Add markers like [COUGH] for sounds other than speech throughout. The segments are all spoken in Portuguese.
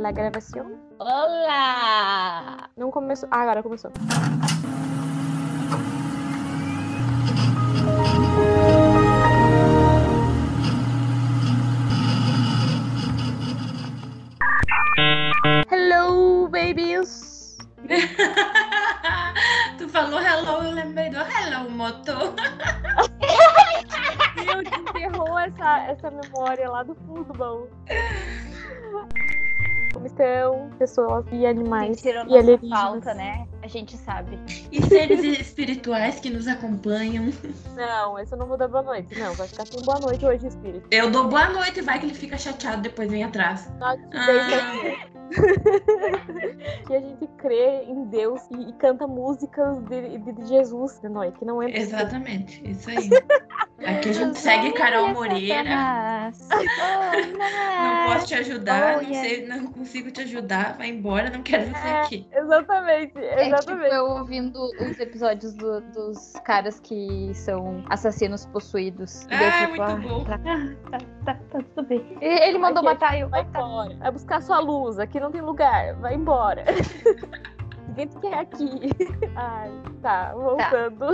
La gravação? Olá! Não começou. Ah, agora começou. Hello, babies! [LAUGHS] tu falou hello, eu lembrei do hello, moto. Meu, desenterrou essa, essa memória lá do fundo do baú. [LAUGHS] Estão pessoas e animais Sentiram e nossa falta, né? A gente sabe. E seres espirituais que nos acompanham. Não, esse eu não vou dar boa noite. Não, vai ficar sem boa noite hoje, espírito. Eu dou boa noite, vai que ele fica chateado, depois vem atrás. Ah. [LAUGHS] que a gente crê em Deus e, e canta músicas de, de, de Jesus de noite, que não é possível. Exatamente, isso aí. [LAUGHS] Aqui a gente segue Carol Moreira. [LAUGHS] Não posso te ajudar, Oh, não, sei, não consigo te ajudar, vai embora, não quero você É. aqui. Exatamente, É tipo exatamente. eu ouvindo os episódios do- dos caras que são assassinos possuídos. Ah, fico, muito bom. Tá, tá, tá, tá, tudo bem. E Ele mandou Aqui, matar eu. Vai embora. Vai buscar sua luz. Aqui não tem lugar. Vai embora. [LAUGHS] Ninguém te quer aqui. [LAUGHS] Ai, tá, voltando.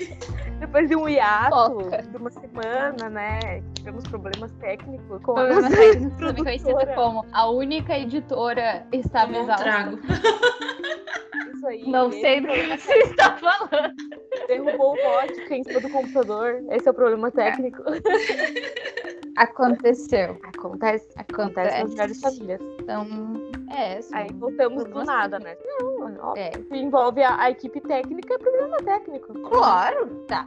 [LAUGHS] Depois de um hiato Foca. de uma semana, né? Tivemos problemas técnicos com a Problema nossa técnico, também como a única editora estava exausta. trago. Aí. Não sei do que você está falando. Derrubou o vodka em cima do computador. Esse é o problema técnico. Aconteceu. Acontece. Acontece nas melhores famílias. Então, é. assim, Aí voltamos do nada, né? Não, ó, É. se envolve a, a equipe técnica, é problema técnico. Claro, tá.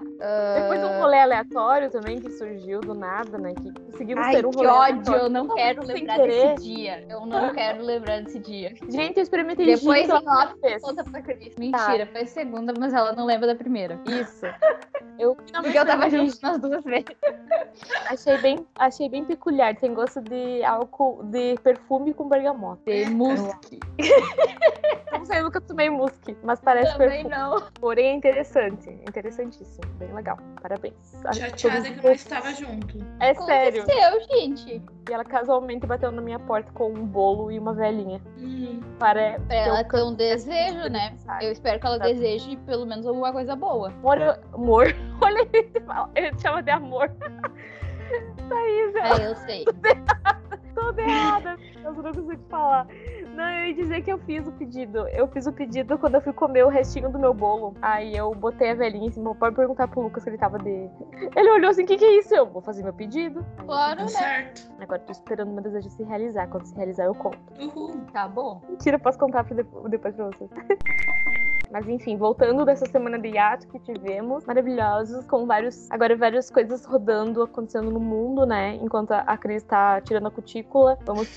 Depois de um Ah, rolê aleatório também que surgiu do nada, né? Que conseguimos Ai, ter um que rolê ódio, aleatório. eu não quero sem lembrar querer. desse dia. Eu não [LAUGHS] quero lembrar desse dia. Gente, eu experimentei Depois em off, conta pra Cris. Mentira, foi segunda, mas ela não lembra da primeira. Isso. [LAUGHS] Eu Porque eu tava junto nas duas vezes. [LAUGHS] Achei bem, achei bem peculiar. Tem gosto de álcool, de perfume com bergamota. De musque. [LAUGHS] Não sei, eu nunca tomei musque, mas parece Também perfume. não. Porém, é interessante. Interessantíssimo. Bem legal. Parabéns. Chateada que não vocês. estava junto. É sério. Aconteceu, gente. E ela casualmente bateu na minha porta com um bolo e uma velhinha. Hum, Para ela ter um desejo, né? Eu espero que ela Tá. deseje pelo menos alguma coisa boa. Amor, eu- amor. [LAUGHS] Olha você fala- ele te chama de amor. [LAUGHS] Thaís, eu É, eu sei. tô toda errada. Eu não consigo falar. Não, eu ia dizer que eu fiz o pedido. Eu fiz o pedido quando eu fui comer o restinho do meu bolo. Aí eu botei a velhinha em cima. Pode perguntar pro Lucas que ele tava de. Ele olhou assim: o que, que é isso? Eu vou fazer meu pedido. Claro, deu né? certo. Agora tô esperando meu desejo se realizar. Quando se realizar, eu conto. Uhul. Tá bom. Mentira, posso contar depois pra vocês. [LAUGHS] Mas enfim, voltando dessa semana de hiato que tivemos, maravilhosos, com vários, agora várias coisas rodando, acontecendo no mundo, né? Enquanto a- Cris tá tirando a cutícula, vamos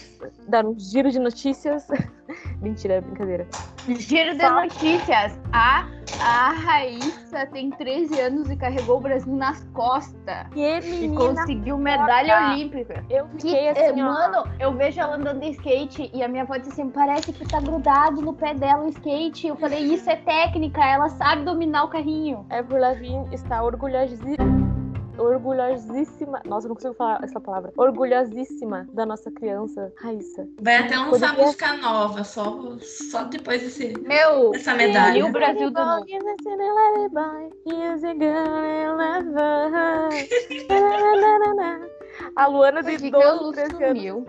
dar um giro de notícias. [LAUGHS] Mentira, brincadeira. Giro de Fala. notícias. A, a Raíssa tem 13 anos e carregou o Brasil nas costas. Que E menina, conseguiu medalha foda. olímpica. eu Que, fiquei eh, assim, ó. mano, eu vejo ela andando de skate e a minha avó disse assim: parece que tá grudado no pé dela o skate. Eu falei: isso é técnica, ela sabe dominar o carrinho. Avril Lavigne está orgulhosíssima. Orgulhosíssima. Nossa, eu não consigo falar essa palavra. Orgulhosíssima da nossa criança, Raíssa. Vai até lançar Poderia- música nova, só, só depois desse, Meu, dessa medalha. E o Brasil do novo. [LAUGHS] A Luana de que que 12, a Lu 13 anos sumiu?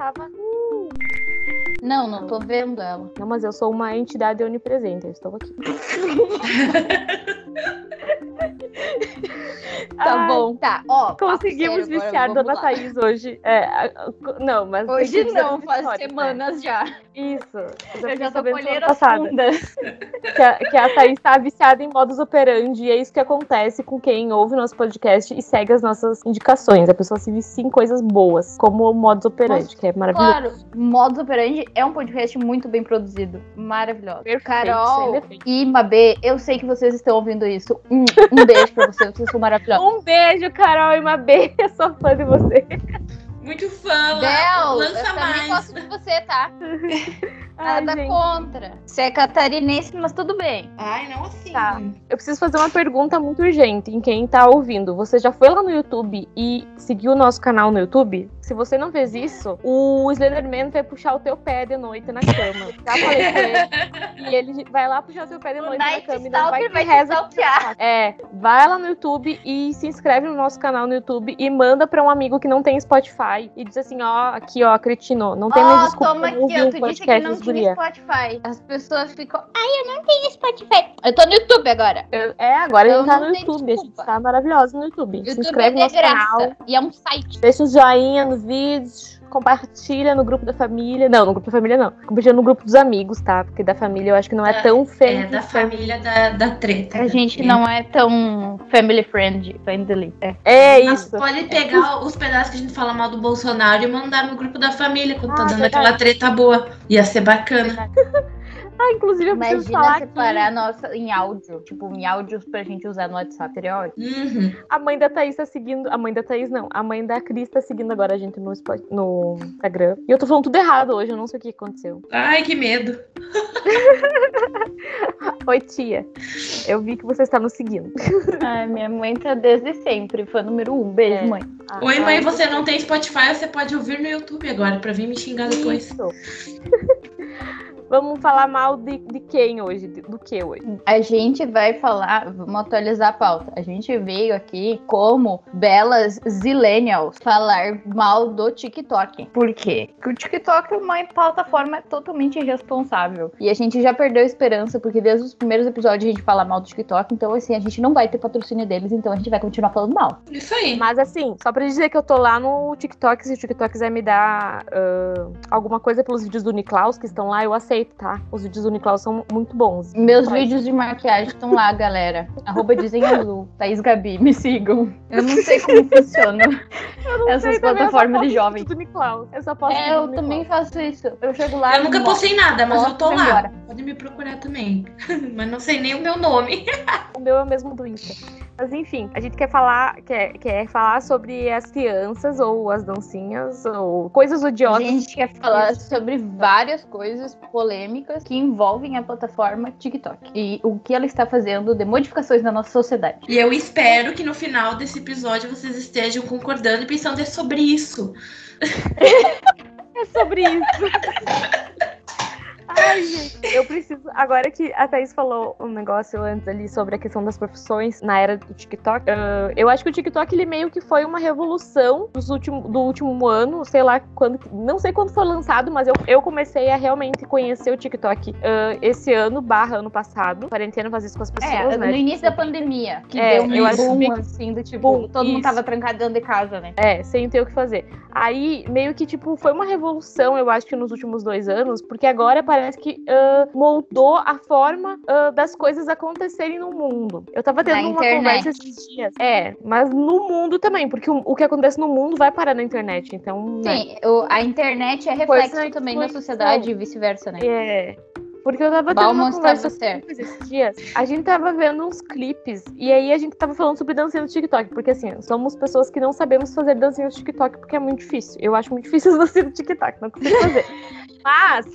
Não, não tô vendo ela. Não, mas eu sou uma entidade onipresente, eu estou aqui. [LAUGHS] Tá Ai, bom, tá. Ó, Conseguimos sério viciar Dona lá. Thaís hoje. É, não, mas. Hoje não, faz né? semanas já. Isso. Eu Eu já tô colhendo as passada. fundas. [LAUGHS] que a, que a Thaís tá viciada em modus operandi, e é isso que acontece com quem ouve nosso podcast e segue as nossas indicações. A pessoa se vicia em coisas boas, como o modus operandi, Nossa, que é maravilhoso. Claro, Modus Operandi é um podcast muito bem produzido. Maravilhoso. Perfeito, Carol e Mabê, eu sei que vocês estão ouvindo isso. Um, um beijo pra vocês, vocês são maravilhosos. Um beijo, Carol e Mabê. [LAUGHS] Eu sou fã de você. Muito fã, Del, eu lança também mais. gosto de você, tá? [LAUGHS] Ai, Nada gente. contra. Você é catarinense, mas tudo bem. Ai, não assim. Tá. Eu preciso fazer uma pergunta muito urgente em quem tá ouvindo. Você já foi lá no YouTube e seguiu o nosso canal no YouTube? Se você não fez isso, o Slenderman vai puxar o teu pé de noite na cama. Já falei com ele. [LAUGHS] E ele vai lá puxar o teu pé de O noite na Night cama e não vai vai reza. É, vai lá no YouTube e se inscreve no nosso canal no YouTube e manda pra um amigo que não tem Spotify e diz assim, ó, aqui ó, cretino, não tem mais Ó, desculpa toma aqui, ó. Tu disse que não tinha. Spotify. As pessoas ficam, ai, eu não tenho Spotify. Eu tô no YouTube agora. Eu- É, agora a Eu gente tá não no YouTube, a gente desculpa. tá maravilhosa no YouTube. se YouTube inscreve é no nosso canal. E é um site. Deixa um joinha no vídeo, compartilha no grupo da família. Não, no grupo da família não. Compartilha no grupo dos amigos, tá? Porque da família eu acho que não é, É, tão É, feio. da família da, da treta. A gente não é tão family friend, friendly. É. É Mas isso. pode pegar os pedaços que a gente fala mal do Bolsonaro e mandar no grupo da família quando tá Ah, dando verdade. aquela treta boa. Ia ser bacana. Ah, inclusive eu preciso Imagina falar separar que nossa em áudio. Tipo, em áudios pra gente usar no WhatsApp. Seria ótimo. Uhum. a mãe da Thaís tá seguindo. A mãe da Thaís não. A mãe da Cris tá seguindo agora a gente no, Spot- no Instagram. E eu tô falando tudo errado hoje, eu não sei o que aconteceu. Ai, que medo. [LAUGHS] Oi, tia. Eu vi que você está nos seguindo. Ai, minha mãe tá desde sempre. Fã número um. Beijo, É. mãe. Ah, Oi, mãe, ai, você não tem Spotify, você pode ouvir no YouTube agora pra vir me xingar depois. Isso. [LAUGHS] Vamos falar mal de, de quem hoje? De- do que hoje? A gente vai falar, vamos atualizar a pauta. A gente veio aqui como belas zillennials falar mal do TikTok. Por quê? Porque o TikTok é uma plataforma totalmente irresponsável. E a gente já perdeu a esperança, porque desde os primeiros episódios a gente fala mal do TikTok. Então, assim, a gente não vai ter patrocínio deles, então a gente vai continuar falando mal. Isso aí. Mas assim, só pra dizer que eu tô lá no TikTok, se o TikTok quiser me dar ah, alguma coisa pelos vídeos do Niklaus que estão lá, eu aceito, tá? Os vídeos do Niklaus são muito bons. Meus vídeos de maquiagem estão lá, galera. [LAUGHS] Arroba desenho azul. Thaís Gabi, me sigam. Eu não sei como funciona. [LAUGHS] Essas plataformas de jovem. Do Niklaus. Eu só posso É, eu também faço isso. Eu chego lá. Eu nunca postei nada, mas eu tô lá. embora. Pode me procurar também. [LAUGHS] mas não sei nem o meu nome. O meu é o mesmo do Insta. Mas enfim, a gente quer falar, quer, quer falar sobre as crianças ou as dancinhas ou coisas A odiosas. gente quer falar sobre várias coisas polêmicas que envolvem a plataforma TikTok e o que ela está fazendo de modificações na nossa sociedade. E eu espero que no final desse episódio vocês estejam concordando e pensando é sobre isso. [LAUGHS] É sobre isso. [LAUGHS] Ai, gente, eu preciso. Agora que a Thaís falou um negócio antes ali sobre a questão das profissões na era do TikTok, ah, eu acho que o TikTok ele meio que foi uma revolução dos último, do último ano, sei lá quando. Não sei quando foi lançado, mas eu, eu comecei a realmente conhecer o TikTok ah, esse ano, barra ano passado. Quarentena faz isso com as pessoas, É, né? no início da pandemia, que É, deu um eu acho boom, que- assim, do tipo, Boom, todo mundo isso. tava trancado dentro de casa, né? É, sem ter o que fazer. Aí, meio que, tipo, foi uma revolução, eu acho que nos últimos dois anos, porque agora parece que ah, moldou a forma ah, das coisas acontecerem no mundo. Eu tava tendo Na uma internet. conversa esses dias. É, mas no mundo também, porque o, o que acontece no mundo vai parar na internet, então. né? Sim, o- a internet é reflexo também na sociedade e vice-versa, né? É. Porque eu tava tendo uma conversa esses dias. A gente tava vendo uns clipes e aí a gente tava falando sobre dancinha no TikTok. Porque assim, somos pessoas que não sabemos fazer dancinha no TikTok porque é muito difícil. Eu acho muito difícil [LAUGHS] as dancinhas no TikTok, não consigo fazer. Mas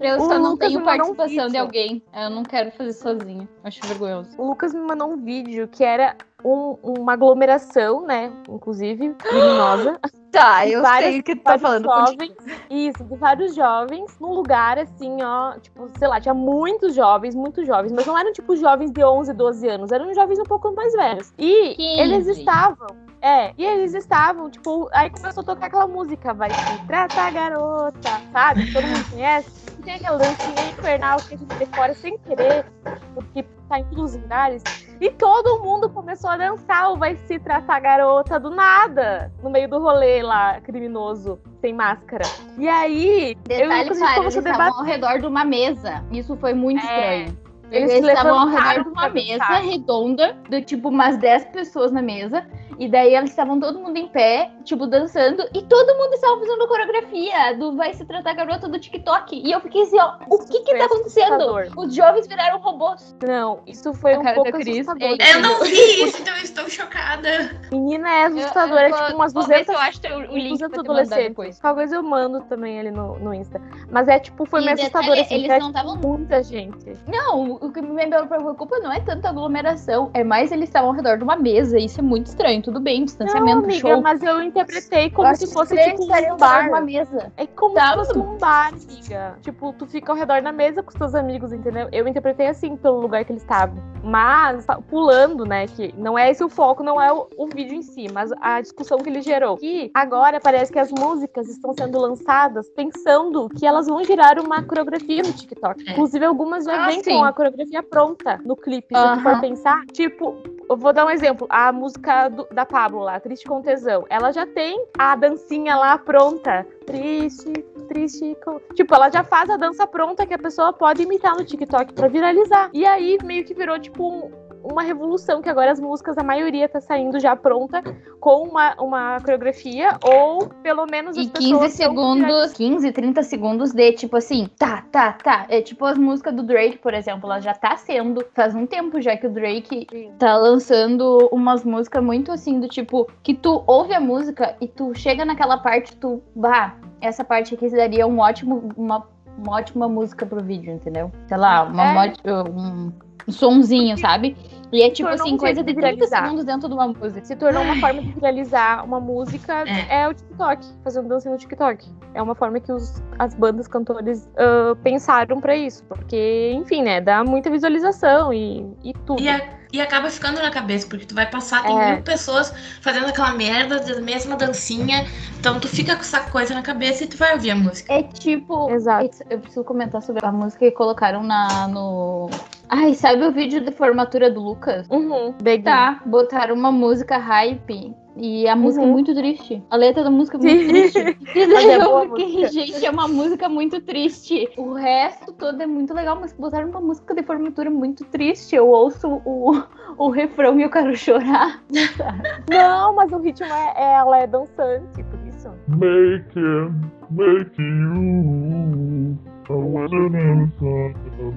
Eu O só não Lucas tenho mandou um participação de alguém. Eu não quero fazer sozinha. Acho vergonhoso. o Lucas me mandou um vídeo que era um- uma aglomeração, né? Inclusive, criminosa. [LAUGHS] Tá, eu sei o que tu vários jovens, isso, de vários jovens, num lugar assim, ó, tipo, sei lá, tinha muitos jovens, muitos jovens, mas não eram tipo jovens de 11, 12 anos, eram jovens um pouco mais velhos. E 15. eles estavam, é, e eles estavam, tipo, aí começou a tocar aquela música, vai se tratar garota, sabe? Todo mundo conhece. E tem aquela dancinha infernal que a gente decora sem querer, porque tá em todos os lugares. E todo mundo começou a dançar o Vai Se Tratar Garota do nada, no meio do rolê lá, criminoso, sem máscara. E aí, eu e o Detalhe, Lucas, a gente começou a debater. ao redor de uma mesa. Isso foi muito É. estranho. Eles, Eles estavam ao levantaram redor de uma mesa redonda, de tipo umas 10 pessoas na mesa. E daí eles estavam todo mundo em pé, tipo, dançando, e todo mundo estava fazendo coreografia do Vai Se Tratar Garota do TikTok. E eu fiquei assim, ó, o que que tá acontecendo? Os jovens viraram robôs. Não, isso foi A um cara pouco da Cris é- Eu não vi isso, então eu estou chocada. Menina, é assustador. É tipo umas Vou ver 200 se eu acho o o link 200 pra te mandar adolescentes. depois. Coisa eu mando também ali no, no Insta. Mas é tipo, foi E meio detalhe, assustador assim. eles não estavam muita gente. Não, o que me preocupa não é tanto a aglomeração, é mais eles estavam ao redor de uma mesa. Isso é muito estranho. Tudo bem, Não, distanciamento, amiga, show. mas eu interpretei como Eu se fosse tipo um bar. uma mesa. É como Tá, se fosse um bar, amiga. Tipo, tu fica ao redor da mesa com os teus amigos, entendeu? Eu interpretei assim pelo lugar que eles estavam. Mas, pa- pulando, né, que não é esse o foco, não é o, o vídeo em si, mas a discussão que ele gerou. Que agora parece que as músicas estão sendo lançadas pensando que elas vão gerar uma coreografia no TikTok. É. Inclusive, algumas já Ah, vêm sim. com a coreografia pronta no clipe, se tu for pensar. Tipo, eu vou dar um exemplo. A música do- da Pablo lá, Triste com Tesão. Ela já tem a dancinha lá pronta. Triste, triste com... Tipo, ela já faz a dança pronta que a pessoa pode imitar no TikTok pra viralizar. E aí, meio que virou, tipo, um- uma revolução, que agora as músicas, a maioria tá saindo já pronta, com uma, uma coreografia, ou pelo menos as E pessoas 15 tão segundos, 15, 30 segundos de tipo assim, tá, tá, tá. É tipo as músicas do Drake, por exemplo, ela já tá sendo. Faz um tempo já que o Drake Sim. tá lançando umas músicas muito assim, do tipo, que tu ouve a música e tu chega naquela parte, tu, bah, essa parte aqui daria um ótimo, uma, uma ótima música pro vídeo, entendeu? Sei lá, uma, É. um, um sonzinho, sabe? E é tipo assim, um coisa de de 30 viralizar. segundos dentro de uma música. se tornou uma forma de viralizar uma música É. é, o TikTok, fazendo dança no TikTok. É uma forma que os, as bandas cantores ah, pensaram pra isso, porque, enfim, né, dá muita visualização e, e tudo. E, a- e acaba ficando na cabeça, porque tu vai passar, tem É. mil pessoas fazendo aquela merda da mesma dancinha. Então tu fica com essa coisa na cabeça e tu vai ouvir a música. É tipo. Exato. Eu preciso comentar sobre a música que colocaram na, no. Ai, sabe o vídeo de formatura do Lucas? Uhum, Tá, botaram uma música hype. E a música é Uhum. muito triste. A letra da música é muito Sim. triste. [LAUGHS] E daí é eu fiquei, música. gente, é uma música muito triste. O resto todo é muito legal, mas botaram uma música de formatura muito triste. Eu ouço o, o refrão e eu quero chorar. [LAUGHS] Não, mas o ritmo é, é- ela é dançante, por isso. Make him, make you. I wanna know something.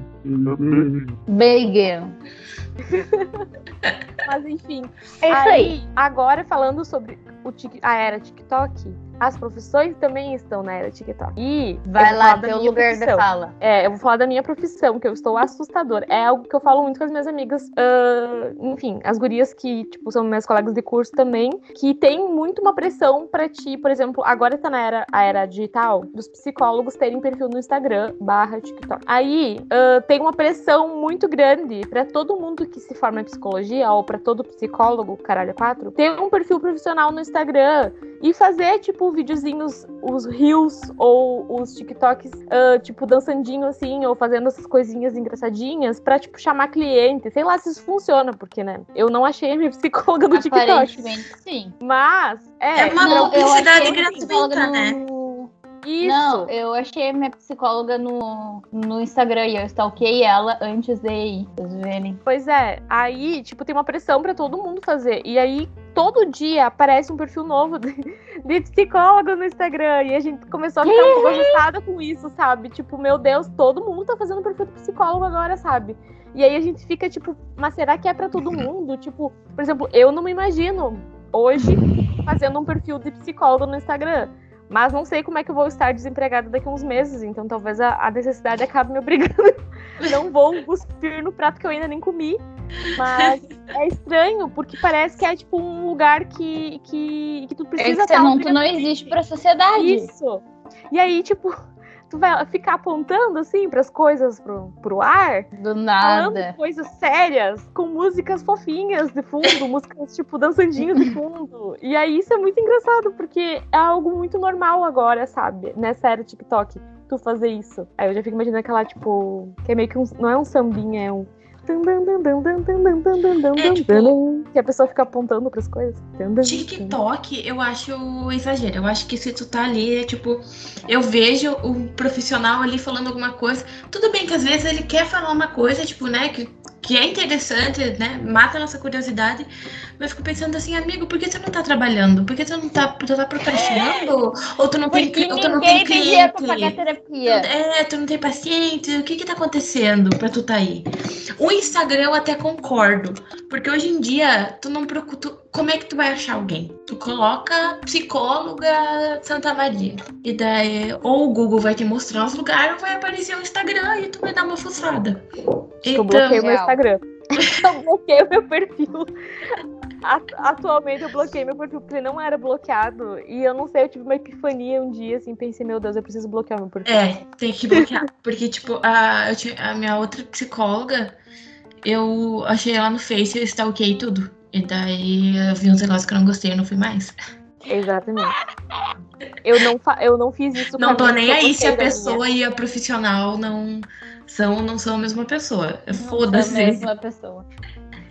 Bacon. [LAUGHS] Mas enfim. É isso aí. Agora falando sobre o tic- a era TikTok, as profissões também estão na era TikTok. E Vai lá, da teu minha lugar profissão. fala. É, eu vou falar da minha profissão, que eu estou assustadora. É algo que eu falo muito com as minhas amigas, ah, enfim, as gurias que, tipo, são minhas colegas de curso também, que tem muito uma pressão pra ti, por exemplo, agora tá na era, a era digital, dos psicólogos terem perfil no Instagram barra TikTok. Aí, ah, tem uma pressão muito grande pra todo mundo que se forma em psicologia, ou pra todo psicólogo, caralho, é quatro, ter um perfil profissional no Instagram e fazer, tipo, videozinhos, os reels ou os TikToks, ah, tipo, dançandinho assim, ou fazendo essas coisinhas engraçadinhas pra, tipo, chamar cliente. Sei lá se isso funciona, porque, né? Eu não achei a minha [LAUGHS] psicóloga do TikTok. Aparentemente, sim. Mas, é. É uma Não, eu publicidade gratuita, no- né? Isso. Não, eu achei minha psicóloga no, no Instagram e eu stalkeei ela antes de ir, vocês verem. Pois é. Aí, tipo, tem uma pressão pra todo mundo fazer. E aí, todo dia aparece um perfil novo de, de psicólogo no Instagram. E a gente começou a ficar um pouco assustada com isso, sabe? Tipo, meu Deus, todo mundo tá fazendo perfil de psicólogo agora, sabe? E aí a gente fica, tipo, mas será que é pra todo mundo? Tipo, por exemplo, eu não me imagino hoje fazendo um perfil de psicólogo no Instagram. Mas não sei como é que eu vou estar desempregada daqui a uns meses, então talvez a, a necessidade acabe me obrigando. [LAUGHS] não vou cuspir no prato que eu ainda nem comi. Mas é estranho, porque parece que é tipo um lugar que, que, que tu É precisa que estar senão tu não existe pra sociedade. Isso. E aí, tipo, tu vai ficar apontando assim pras coisas pro, pro ar, Do falando nada. coisas sérias, com músicas fofinhas de fundo, [LAUGHS] músicas tipo dançandinho de fundo. E aí isso é muito engraçado, porque é algo muito normal agora, sabe? Nessa era TikTok, tu fazer isso. Aí eu já fico imaginando aquela, tipo, que é meio que um. Não é um sambinha, é um. É, tipo, que a pessoa fica apontando pras coisas. TikTok, eu acho exagero. Eu acho que se tu tá ali, é tipo, eu vejo o profissional ali falando alguma coisa. Tudo bem que às vezes ele quer falar uma coisa, tipo, né? Que que é interessante, né? Mata a nossa curiosidade. Mas eu fico pensando assim, amigo, por que você não tá trabalhando? Por que tu não tá, tu tá procrastinando? Ou tu não tem, Porque ou tu não tem dinheiro pra pagar cliente? terapia. É, tu não tem paciente, o que que tá acontecendo pra tu tá aí? O Instagram eu até concordo, porque hoje em dia, tu não procura, tu- como é que tu vai achar alguém? Tu coloca psicóloga Santa Maria, e daí, ou o Google vai te mostrar os lugares, ou vai aparecer o Instagram e tu vai dar uma fuçada. Eu bloqueei o meu. Instagram. [LAUGHS] Eu bloqueei o meu perfil. At- Atualmente eu bloqueei meu perfil porque ele não era bloqueado. E eu não sei, eu tive uma epifania um dia, assim, pensei, meu Deus, eu preciso bloquear meu perfil. É, tem que bloquear. Porque, tipo, a, eu tinha- a minha outra psicóloga, eu achei ela no Face e eu stalkeei tudo. E daí eu vi uns negócios que eu não gostei e eu não fui mais. Exatamente. Eu não, eu não fiz isso Não tô a nem aí se a da minha. pessoa e a profissional não são, não são a mesma pessoa. Da Foda-se. mesma pessoa.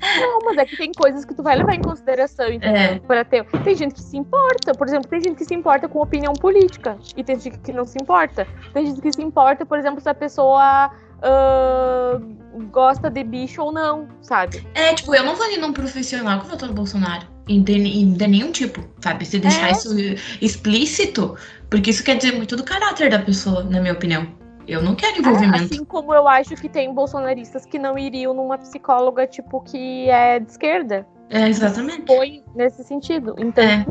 Não, mas é que tem coisas que tu vai levar em consideração, entendeu? É. Pra ter... Tem gente que se importa, por exemplo, tem gente que se importa com opinião política e tem gente que não se importa. Tem gente que se importa, por exemplo, se a pessoa ah, gosta de bicho ou não, sabe? É, tipo, eu não vou ali num profissional que votou no Bolsonaro. De, de nenhum tipo, sabe? Se deixar É. isso explícito, porque isso quer dizer muito do caráter da pessoa, na minha opinião. Eu não quero envolvimento. Assim como eu acho que tem bolsonaristas que não iriam numa psicóloga, tipo, que é de esquerda. É, exatamente. Foi nesse sentido. Então, É.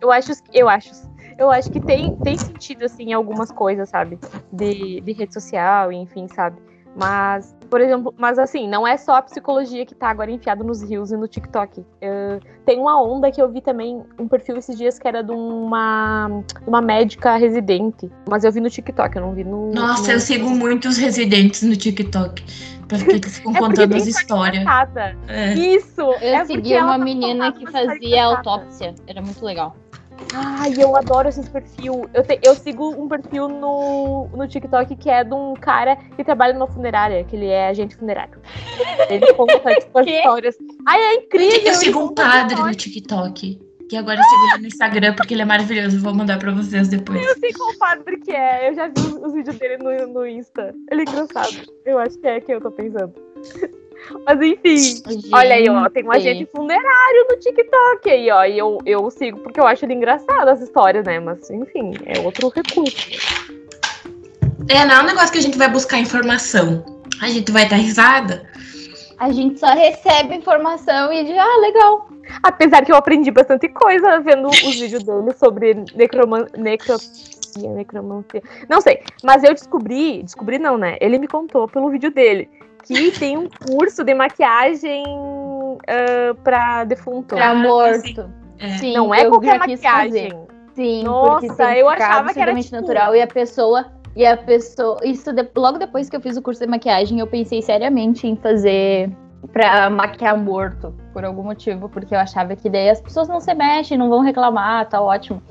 eu acho, eu acho, eu acho que tem, tem sentido, assim, em algumas coisas, sabe? De, de rede social, enfim, sabe? Mas, por exemplo, mas assim, não é só a psicologia que tá agora enfiado nos rios e no TikTok. Eh, tem uma onda que eu vi também, um perfil esses dias que era de uma, uma médica residente. Mas eu vi no TikTok, eu não vi no. Nossa, no... eu sigo muitos residentes no TikTok. Porque eles ficam [LAUGHS] É contando as histórias. É. Isso! Eu é segui uma tá menina que fazia autópsia. Era muito legal. Ai, eu adoro esses perfil. Eu, te- eu sigo um perfil no, no TikTok que é de um cara que trabalha numa funerária, que ele é agente funerário. Ele conta [LAUGHS] tipo, as histórias. Ai, é incrível! Eu ele sigo um padre no. TikTok. Que agora eu sigo ele no Instagram porque ele é maravilhoso. Vou mandar pra vocês depois. Eu sei qual padre que é. Eu já vi os, os vídeos dele no, no Insta. Ele é engraçado. Eu acho que é quem eu tô pensando. Mas enfim. Olha aí, ó, tem um agente funerário no TikTok aí, ó. E eu, eu sigo porque eu acho ele engraçado as histórias, né? Mas, enfim, é outro recurso. É, não é um negócio que a gente vai buscar informação. A gente vai dar risada. A gente só recebe informação e diz, ah, legal. Apesar que eu aprendi bastante coisa vendo os vídeos dele sobre necroman necromancia. Não sei, mas eu descobri, descobri não, né? Ele me contou pelo vídeo dele que tem um curso de maquiagem ah, pra defunto. Pra Ah, morto. É. Sim, Não é qualquer maquiagem. fazer. Sim, Nossa, porque eu achava que era, tipo- natural. E a pessoa. E a pessoa. Isso de- logo depois que eu fiz o curso de maquiagem, eu pensei seriamente em fazer pra maquiar morto. Por algum motivo. Porque eu achava que daí as pessoas não se mexem, não vão reclamar, tá ótimo.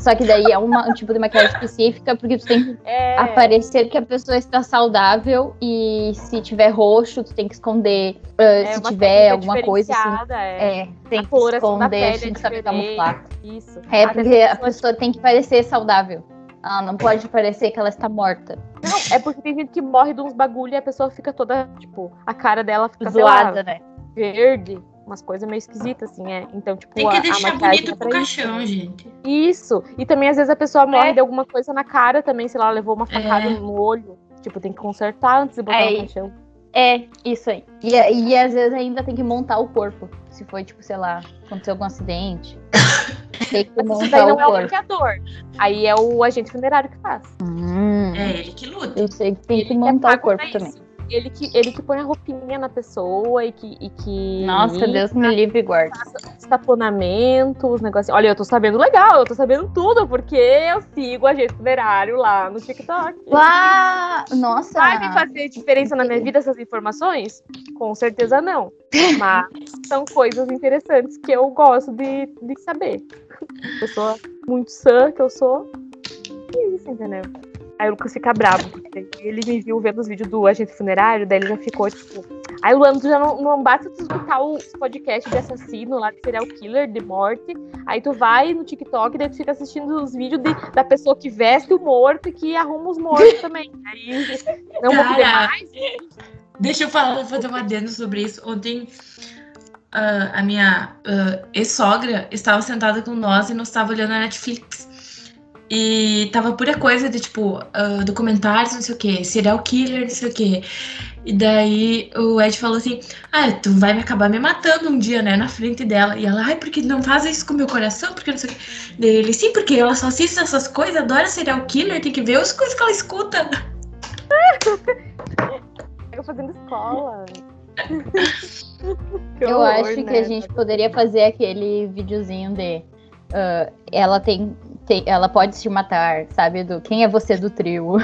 Só que daí é uma- um tipo de maquiagem específica, porque tu tem que É, aparecer que a pessoa está saudável e se tiver roxo, tu tem que esconder. ah, é se tiver alguma coisa assim. é. É, tem que esconder, tem que saber camuflar. Isso. É, porque a pessoa tem que parecer saudável. Ela não pode parecer que ela está morta. Não, é porque tem gente que morre de uns bagulho e a pessoa fica toda, tipo, a cara dela fica sei lá, Zoada, né? verde, umas coisas meio esquisitas, assim, é. Então, tipo, Tem a, que a deixar maquiagem bonito é pro pra isso. caixão, gente. Isso. E também, às vezes, a pessoa morre É. de alguma coisa na cara também, sei lá, levou uma facada É. no olho. Tipo, tem que consertar antes de botar Aí. no caixão. É, isso aí. E, e às vezes ainda tem que montar o corpo. Se foi, tipo, sei lá, aconteceu algum acidente. [LAUGHS] tem que Mas isso daí montar não o é o corpo. maquiador. Aí é o agente funerário que faz. Hum, É ele que luta. Eu sei que tem Ele que é montar o pago corpo também. isso. Ele que, ele que põe a roupinha na pessoa e que. E que Nossa, Deus me livre e guarde. Estaponamento, os negócios. Olha, eu tô sabendo legal, eu tô sabendo tudo, porque eu sigo o agente funerário lá no TikTok. Lá! Nossa! Vai me fazer diferença na minha vida essas informações? Com certeza não. Mas são coisas interessantes que eu gosto de, de saber. Pessoa muito sã que eu sou. E isso, entendeu? Aí o Lucas fica bravo, porque ele me viu vendo os vídeos do agente funerário, daí ele já ficou tipo, Aí, Luan, tu já não, não basta tu escutar o podcast de assassino lá, de serial killer, de morte. Aí tu vai no TikTok, daí tu fica assistindo os vídeos de- da pessoa que veste o morto e que arruma os mortos [LAUGHS] também. Aí não vou poder mais. Deixa eu falar, fazer um adendo sobre isso. Ontem ah, a minha ah, ex-sogra estava sentada com nós e nós estava olhando a Netflix. E tava pura coisa de tipo, ah, documentários, não sei o que, serial killer, não sei o que. E daí o Ed falou assim: Ah, tu vai me acabar me matando um dia, né? Na frente dela. E ela, ai, porque não faz isso com o meu coração? Porque não sei o que. Daí ele, sim, porque ela só assiste essas coisas, adora serial killer, tem que ver as coisas que ela escuta. [LAUGHS] Eu fazendo escola. Que Eu horror, acho que né? a gente poderia fazer aquele videozinho de. Ah, ela tem, tem- Ela pode te matar, sabe? Do quem é você do trio.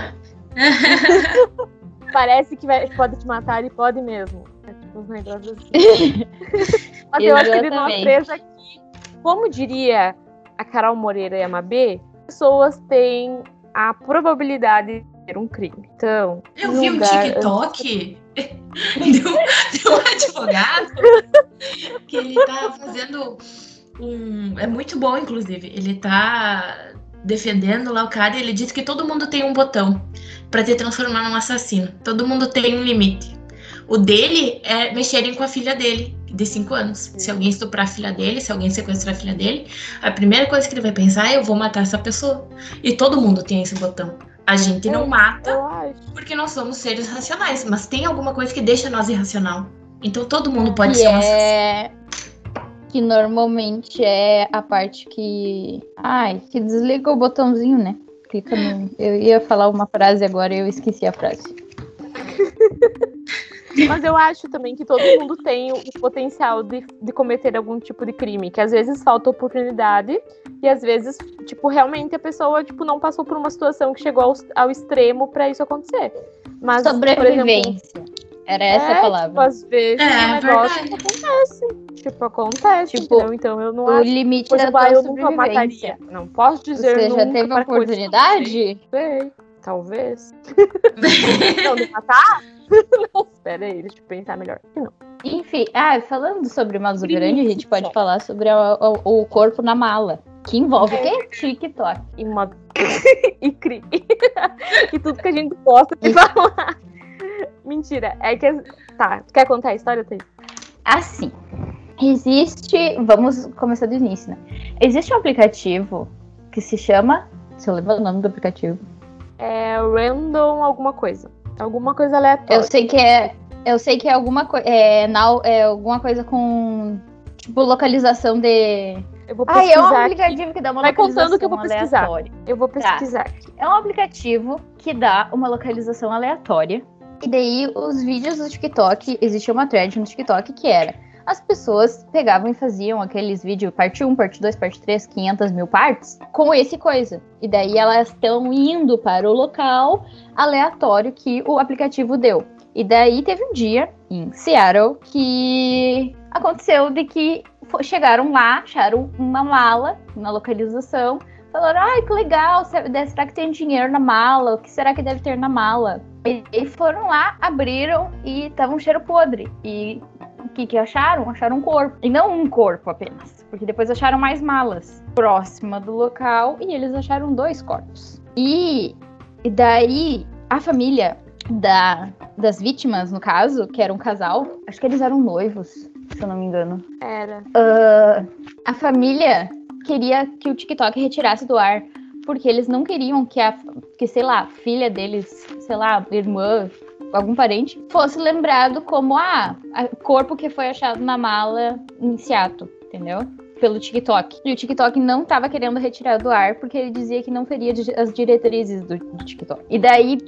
[LAUGHS] Parece que vai- pode te matar e pode mesmo. É tipo uns negócios assim. [LAUGHS] Mas eu acho que de nós Exatamente. três aqui, como diria a Carol Moreira e a Mabê, pessoas têm a probabilidade de ter um crime. Então, Eu vi um TikTok [LAUGHS] de um, de um advogado que ele tá fazendo um. É muito bom, inclusive. Ele tá defendendo lá o cara e ele diz que todo mundo tem um botão pra te transformar num assassino. Todo mundo tem um limite. O dele é mexerem com a filha dele, de 5 anos. Se alguém estuprar a filha dele, se alguém sequestrar a filha dele, a primeira coisa que ele vai pensar é: eu vou matar essa pessoa. E todo mundo tem esse botão. A gente não mata eu acho. porque nós somos seres racionais, mas tem alguma coisa que deixa nós irracional. Então todo mundo pode ser um assassino. Que normalmente é a parte que. Ai, que desliga o botãozinho, né? Clica no. Eu ia falar uma frase agora e eu esqueci a frase. [LAUGHS] Mas eu acho também que todo mundo tem o potencial de, de cometer algum tipo de crime, que às vezes falta oportunidade e às vezes, tipo, realmente a pessoa, tipo, não passou por uma situação que chegou ao, ao extremo pra isso acontecer. Mas, por exemplo, Sobrevivência. Era essa é, a Tipo, palavra. às vezes É, um negócio verdade. acontece. Tipo, acontece, Tipo, entendeu? Então eu não O acho. limite Por da tua eu nunca mataria. Não posso dizer Você nunca já teve a eu oportunidade? Sei. Talvez. [LAUGHS] não, de matar? [LAUGHS] não. Pera aí, deixa eu pensar melhor. Não. Enfim, ah, falando sobre modus operandi, a gente pode falar sobre a- o, o corpo na mala. Que envolve o quê? TikTok. E, uma... [LAUGHS] e crime. e tudo que a gente posta de falar. Mentira. É que. Tá. Tu quer contar a história, Thaís? Assim, existe. Vamos começar do início, né? Existe um aplicativo que se chama. Você lembra o nome do aplicativo? É random alguma coisa. Alguma coisa aleatória. Eu sei que é. Eu sei que é alguma coisa. É, now- é alguma coisa com. Tipo, localização de. Eu vou Ah, é um pesquisar. aqui. aplicativo que dá uma Vai localização contando que eu vou pesquisar. aleatória. Eu vou pesquisar aqui. É um aplicativo que dá uma localização aleatória. E daí, os vídeos do TikTok, existia uma thread no TikTok que era. As pessoas pegavam e faziam aqueles vídeos, parte 1, parte 2, parte 3, 500 mil partes, com esse coisa. E daí elas estão indo para o local aleatório que o aplicativo deu. E daí teve um dia em Seattle que aconteceu de que chegaram lá, acharam uma mala na localização, falaram, ai, que legal, será que tem dinheiro na mala? O que será que deve ter na mala? E, foram lá, abriram e tava um cheiro podre. E o que que acharam? Acharam um corpo. E não um corpo apenas, porque depois acharam mais malas próxima do local e eles acharam dois corpos. E, e daí a família da, das vítimas, no caso, que era um casal, acho que eles eram noivos, se eu não me engano. Era. Ah, a família queria que o TikTok retirasse do ar, porque eles não queriam que a, que, sei lá, a filha deles, sei lá, irmã, algum parente, fosse lembrado como ah, o corpo que foi achado na mala em Seattle, entendeu? Pelo TikTok. E o TikTok não tava querendo retirar do ar porque ele dizia que não feria as diretrizes do, do TikTok. E daí,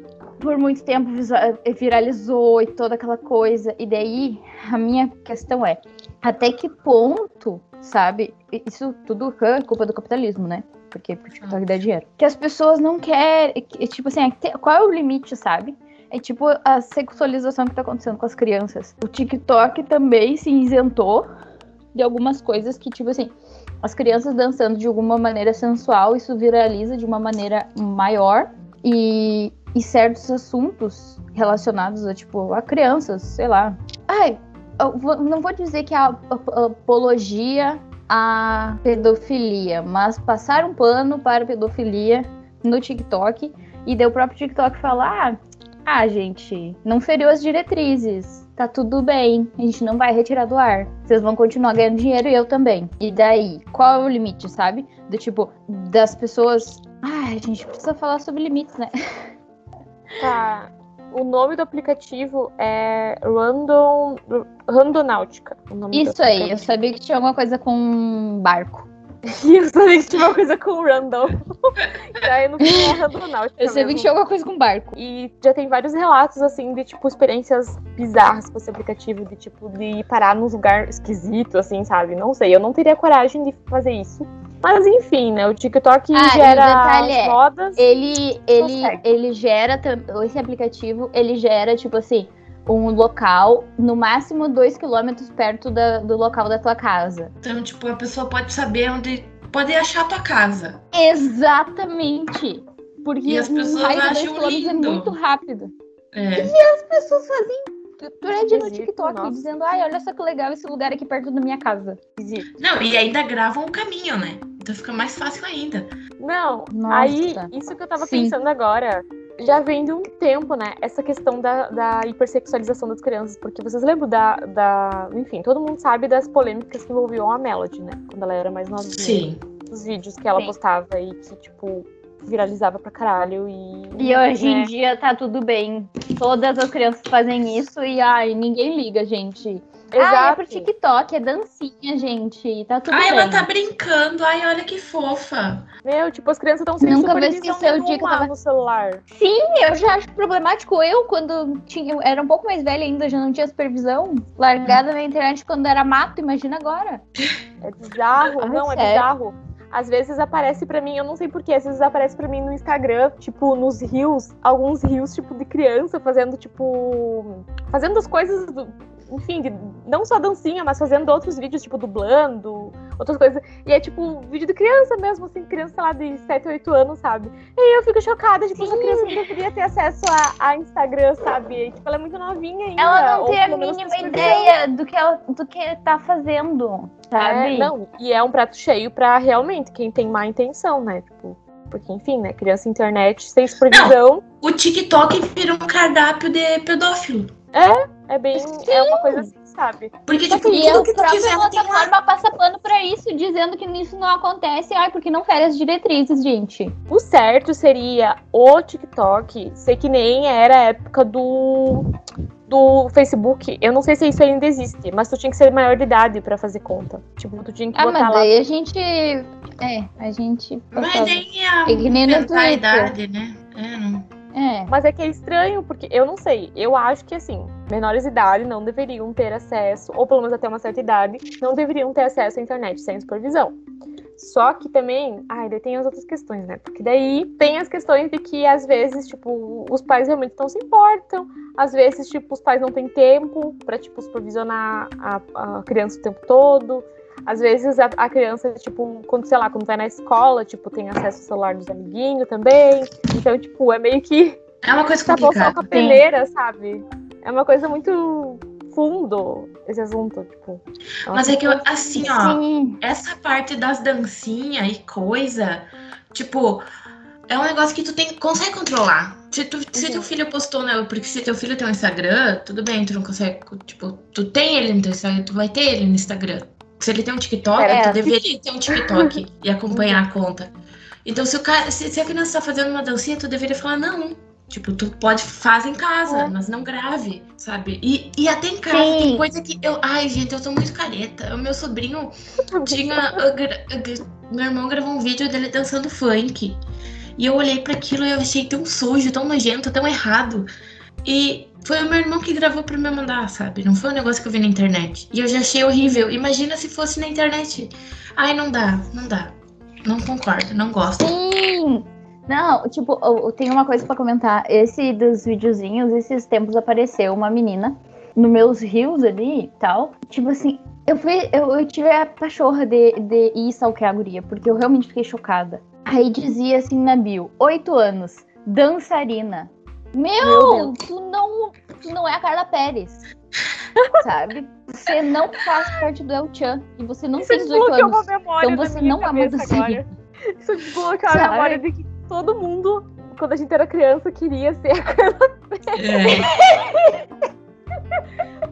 por muito tempo, visa- viralizou e toda aquela coisa. E daí, a minha questão é: até que ponto, sabe? Isso tudo é culpa do capitalismo, né? Porque pro TikTok dá dinheiro. Que as pessoas não querem. que, Tipo assim, é qual é o limite, sabe? É tipo a sexualização que tá acontecendo com as crianças. O TikTok também se isentou de algumas coisas que, tipo assim, as crianças dançando de alguma maneira sensual, isso viraliza de uma maneira maior. E e certos assuntos relacionados a, tipo, a crianças, sei lá. Ai, vou- não vou dizer que é a, a- apologia à pedofilia, mas passar um pano para a pedofilia no TikTok e daí o próprio TikTok falar: ah, ah, gente, não feriu as diretrizes. Tá tudo bem, a gente não vai retirar do ar. Vocês vão continuar ganhando dinheiro e eu também. E daí, qual é o limite, sabe? Do tipo, das pessoas. Ai, a gente precisa falar sobre limites, né? Tá. O nome do aplicativo é Random. Randonáutica. Isso aí, [LAUGHS] eu sabia que tinha alguma coisa com barco. E [LAUGHS] eu sabia que tinha uma coisa com random. Daí no fim é randonáutica. Eu sabia mesmo. que tinha alguma coisa com barco. E já tem vários relatos, assim, de, tipo, experiências bizarras com esse aplicativo, de, tipo, de parar num lugar esquisito, assim, sabe? Não sei, eu não teria coragem de fazer isso. Mas, enfim, né? O TikTok Ah, gera as é, modas. Ele, ele, Consegue. ele gera, esse aplicativo, ele gera, tipo assim, um local, no máximo 2 quilômetros perto da- do local da tua casa. Então, tipo, a pessoa pode saber onde. Pode achar a tua casa. Exatamente. Porque E as pessoas dois acham é lindo. muito rápido. É. As pessoas fazem thread no TikTok nossa. dizendo, ai, olha só que legal esse lugar aqui perto da minha casa. Não, e ainda gravam o caminho, né? Então fica mais fácil ainda. Não, Nossa. aí, isso que eu tava Sim. pensando agora, já vem de um tempo, né? Essa questão da, da hipersexualização das crianças. Porque vocês lembram da, da. Enfim, todo mundo sabe das polêmicas que envolviam a Melody, né? Quando ela era mais novinha. Sim. Os vídeos que ela Sim. postava e que, tipo, viralizava pra caralho. E, E hoje em né? dia tá tudo bem. Todas as crianças fazem isso e ai, ninguém liga, gente. Ah, é Exato. pro TikTok, é dancinha, gente. Tá tudo Ai, bem. ela tá brincando. Ai, olha que fofa. Meu, tipo, as crianças estão sem Nunca supervisão esqueci o dia que eu tava- no celular. Sim, eu já acho problemático. Eu, quando tinha, eu era um pouco mais velha ainda, já não tinha supervisão. Largada na internet quando era mato, imagina agora. É bizarro. Ai, não, é sério? bizarro. Às vezes aparece pra mim, eu não sei porquê, às vezes aparece pra mim no Instagram, tipo, nos rios, alguns rios, tipo, de criança fazendo, tipo. Fazendo as coisas do. Enfim, de- não só dancinha, mas fazendo outros vídeos, tipo, dublando, outras coisas. E é tipo vídeo de criança mesmo, assim, criança, sei lá, de 7, 8 anos, sabe? E aí eu fico chocada, tipo, essa criança não deveria ter acesso a, a Instagram, sabe? E, tipo, ela é muito novinha ainda. Ela não tem a mínima ideia do que ela do que tá fazendo, sabe? É, não, e é um prato cheio pra realmente quem tem má intenção, né? Tipo, porque, enfim, né? Criança internet sem supervisão O TikTok vira um cardápio de pedófilo. é bem. É uma coisa assim, sabe? Porque, tipo, que tudo a que tu quiser plataforma passa pano pra isso, dizendo que isso não acontece, ai, porque não fere as diretrizes, gente. O certo seria o TikTok ser que nem era a época do. Do Facebook, eu não sei se isso ainda existe, mas tu tinha que ser maior de idade pra fazer conta. Tipo, tu tinha que Ah, botar mas lá. daí a gente. É, a gente. Mas nem a É que nem no aumentar a Twitter. idade, né? É, não. Mas é que é estranho, porque eu não sei. Eu acho que, assim, menores de idade não deveriam ter acesso, ou pelo menos até uma certa idade, não deveriam ter acesso à internet sem supervisão. Só que também, ai, daí tem as outras questões, né? Porque daí tem as questões de que, às vezes, tipo, os pais realmente não se importam, às vezes, tipo, os pais não têm tempo pra, tipo, supervisionar a, a criança o tempo todo. Às vezes a, a criança, tipo, quando, sei lá, quando vai na escola, tipo, tem acesso ao celular dos amiguinhos também. Então, tipo, é meio que É uma coisa tá bom só com a complicada. peneira, sabe? É uma coisa muito fundo esse assunto, tipo. Mas é que, eu, assim, ó, Sim. essa parte das dancinhas e coisa, tipo, é um negócio que tu tem, consegue controlar. Se, tu, se Uhum. teu filho postou, né? Porque se teu filho tem um Instagram, tudo bem, tu não consegue. Tipo, tu tem ele no teu Instagram, tu vai ter ele no Instagram. Se ele tem um TikTok, É. tu deveria ter um TikTok [LAUGHS] e acompanhar a conta. Então, se, o cara, se, se a criança tá fazendo uma dancinha, tu deveria falar, não. Tipo, tu pode fazer em casa, É. mas não grave, sabe? E, e até em casa Sim. tem coisa que eu. Ai, gente, eu tô muito careta. O meu sobrinho tinha. meu irmão gravou um vídeo dele dançando funk. E eu olhei para aquilo e eu achei tão sujo, tão nojento, tão errado. E foi o meu irmão que gravou pra me mandar, sabe? Não foi um negócio que eu vi na internet. E eu já achei horrível. Imagina se fosse na internet. Ai, não dá, não dá. Não concordo, não gosto. Sim! Não, tipo, eu, tenho uma coisa pra comentar. Esse dos videozinhos, esses tempos apareceu uma menina nos meus rios ali e tal. Tipo assim, eu, fui, eu, eu tive a pachorra de, de ir stalkear a guria, porque eu realmente fiquei chocada. Aí dizia assim na bio, oito anos, dançarina. Meu, tu não, tu não é a Carla Pérez. sabe? Você não faz parte do El Chan e você não Isso tem 18 desbloqueou uma anos. memória Então você não cabeça você. agora. [LAUGHS] Isso desbloqueou a memória de que todo mundo, quando a gente era criança, queria ser a Carla É. [LAUGHS]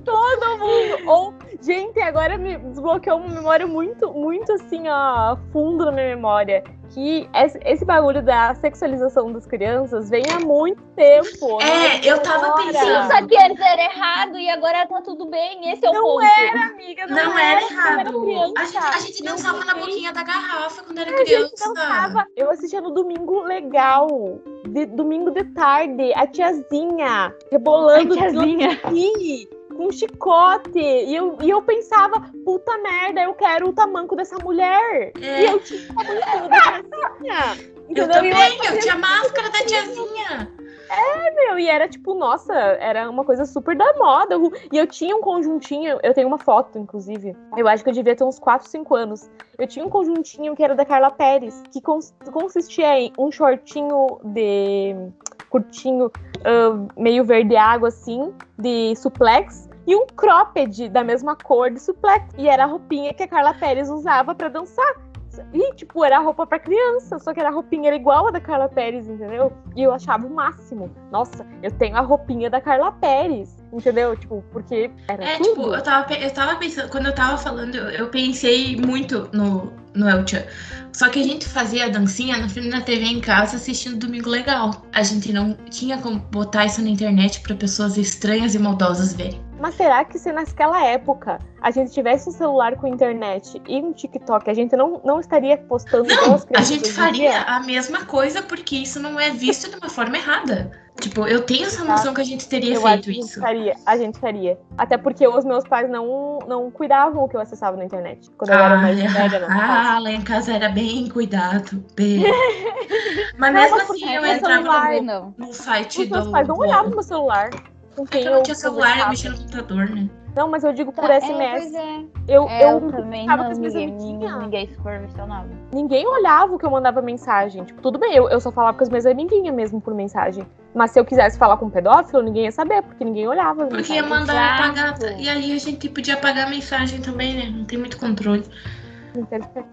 Todo mundo. Ou, gente, agora me desbloqueou uma memória muito, muito assim, ó, fundo na minha memória. Que esse, bagulho da sexualização das crianças vem há muito tempo. É, eu tava agora. pensando. Só que antes era errado e agora tá tudo bem. Esse é o Não ponto. era, amiga. Não, Não era eu errado. criança. A gente, a gente dançava na boquinha da garrafa quando era A gente criança. dançava. Eu assistia no Domingo Legal. De, domingo de tarde. A tiazinha rebolando A tiazinha. Com chicote. E eu, e eu pensava, puta merda, eu quero o tamanco dessa mulher. E É, eu tinha o tamanco da tiazinha. eu também, E eu tinha [LAUGHS] a máscara da tiazinha. meu, e era tipo, nossa, era uma coisa super da moda. E eu tinha um conjuntinho, eu tenho uma foto, inclusive. Eu acho que eu devia ter uns 4, 5 anos. Eu tinha um conjuntinho que era da Carla Pérez, que cons- consistia em um shortinho de curtinho, ah, meio verde água, assim, de suplex. E um cropped da mesma cor de suplex. E era a roupinha que a Carla Pérez usava pra dançar. E, tipo, era roupa pra criança, só que era a roupinha era igual a da Carla Pérez, entendeu? E eu achava o máximo. Nossa, eu tenho a roupinha da Carla Pérez, entendeu? Tipo, porque era É, tudo. tipo, eu tava, eu tava pensando, quando eu tava falando, eu, eu pensei muito no, no El Chan. Só que a gente fazia a dancinha na frente da TV em casa assistindo Domingo Legal. A gente não tinha como botar isso na internet pra pessoas estranhas e maldosas verem. Mas será que se naquela época a gente tivesse um celular com internet e um TikTok, a gente não, não estaria postando as A gente faria a mesma coisa porque isso não é visto de uma forma errada. Tipo, eu tenho essa noção que a gente teria Eu feito gente isso. faria. A gente faria. Até porque os meus pais não, não cuidavam o que eu acessava na internet. Quando eu era mais velha, não. ah, [LAUGHS] lá em casa era bem cuidado, bem. [LAUGHS] Mas Não, mesmo mas assim eu entrava celular. no, Não. no site Os meus do. pais não olhavam no meu celular. Com É quem que eu não tinha celular, eu mexia no computador, né? Não, mas eu digo por Tá, é, SMS. pois é. eu, É, eu, eu também não, com as minhas ninguém, amiguinhas. ninguém supervisionava. Ninguém olhava o que eu mandava mensagem. Tipo, tudo bem, eu, eu só falava com as minhas amiguinhas mesmo por mensagem. Mas se eu quisesse falar com um pedófilo, ninguém ia saber, porque ninguém olhava. Porque ia mandar Exato. apagar. E aí a gente podia apagar a mensagem também, né? Não tem muito controle.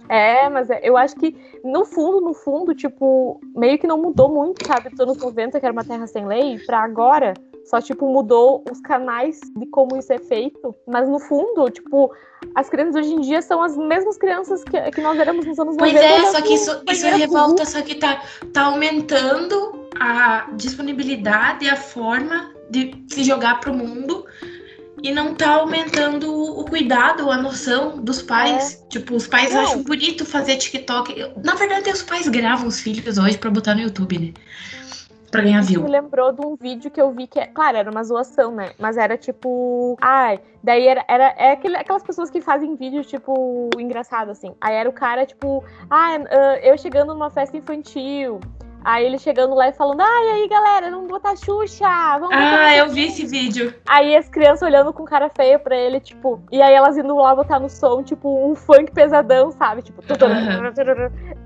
É, mas é- eu acho que no fundo, no fundo, tipo, meio que não mudou muito, sabe? Dos anos 90, que era uma terra sem lei, pra agora. Só, tipo, mudou os canais de como isso é feito. Mas no fundo, tipo, as crianças hoje em dia são as mesmas crianças que, que nós éramos nos anos Pois 90. é, olhando só que isso, isso banheira revolta, só que tá, tá aumentando a disponibilidade e a forma de se jogar pro mundo e não tá aumentando o cuidado, a noção dos pais. Tipo, os pais É. Acham bonito fazer TikTok. Na verdade, os pais gravam os filhos hoje pra botar no YouTube, né? Pra ganhar view. me lembrou de um vídeo que eu vi que, é- claro, era uma zoação, né? Mas era tipo. Ai, daí era, era é aquele- aquelas pessoas que fazem vídeo, tipo, engraçado, assim. Aí era o cara, tipo, ah, ah, eu chegando numa festa infantil. Aí ele chegando lá e falando, ai, aí, galera, vamos botar Xuxa, vamos botar Ah, eu vi esse vídeo. Aí as crianças olhando com cara feia pra ele, tipo, e aí elas indo lá botar no som, tipo, um funk pesadão, sabe? Tipo,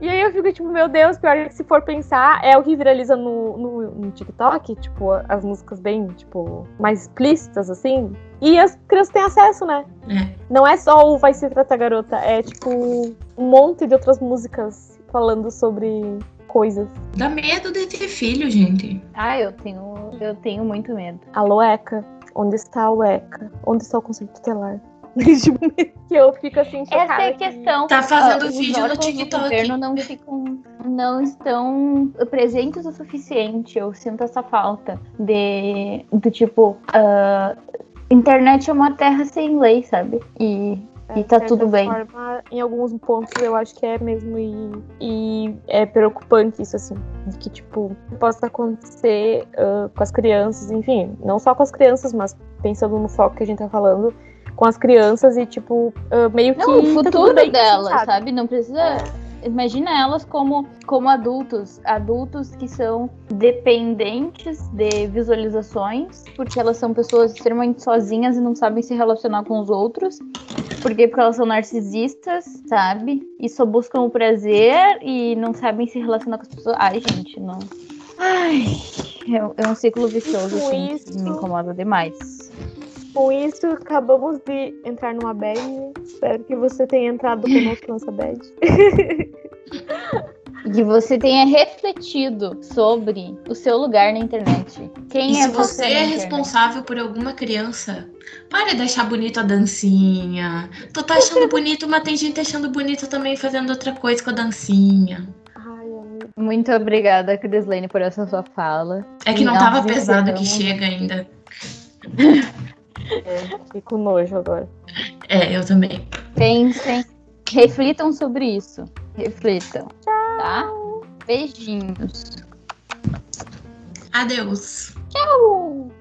e aí eu fico, tipo, meu Deus, pior que se for pensar, é o que viraliza no, no, no TikTok, tipo, as músicas bem, tipo, mais explícitas, assim. E as crianças têm acesso, né? É. Não é só o Vai Se Tratar Garota, é, tipo, um monte de outras músicas falando sobre coisas. Dá medo de ter filho, gente. Ah, eu tenho, eu tenho muito medo. Alô, ECA? Onde está o ECA? Onde está o Conselho Tutelar? [LAUGHS] Que eu fico assim, chocada. Essa é a que- questão. Tá fazendo Ah, os vídeo no do TikTok. governo não ficam, não estão presentes o suficiente. Eu sinto essa falta de, do tipo, ah, internet é uma terra sem lei, sabe? E, e tá tudo bem. forma, em alguns pontos eu acho que é mesmo e, e é preocupante isso assim, de que tipo possa acontecer ah, com as crianças, enfim, não só com as crianças, mas pensando no foco que a gente tá falando, com as crianças e tipo ah, meio que Não, o tá tudo futuro bem, delas, sabe? sabe? Não precisa. Imagina elas como, como adultos, adultos que são dependentes de visualizações, porque elas são pessoas extremamente sozinhas e não sabem se relacionar com os outros. Porque, porque elas são narcisistas, sabe? E só buscam o prazer e não sabem se relacionar com as pessoas. Ai, gente, não. Ai, é, é um ciclo vicioso, Com assim, que isso- me incomoda demais. Com isso, acabamos de entrar numa bad. Espero que você tenha entrado conosco nessa bad. [LAUGHS] E que você tenha refletido sobre o seu lugar na internet. Quem E é se você na é responsável por alguma criança, pare de achar bonito a dancinha. Tu tá achando [LAUGHS] bonito, mas tem gente achando bonito também fazendo outra coisa com a dancinha. Muito obrigada, Crislane, por essa sua fala. É que não Nós tava pesado que chega ainda. É, com nojo agora. É, eu também. Pensem, reflitam sobre isso. Reflitam, tá? Beijinhos. Adeus. Tchau.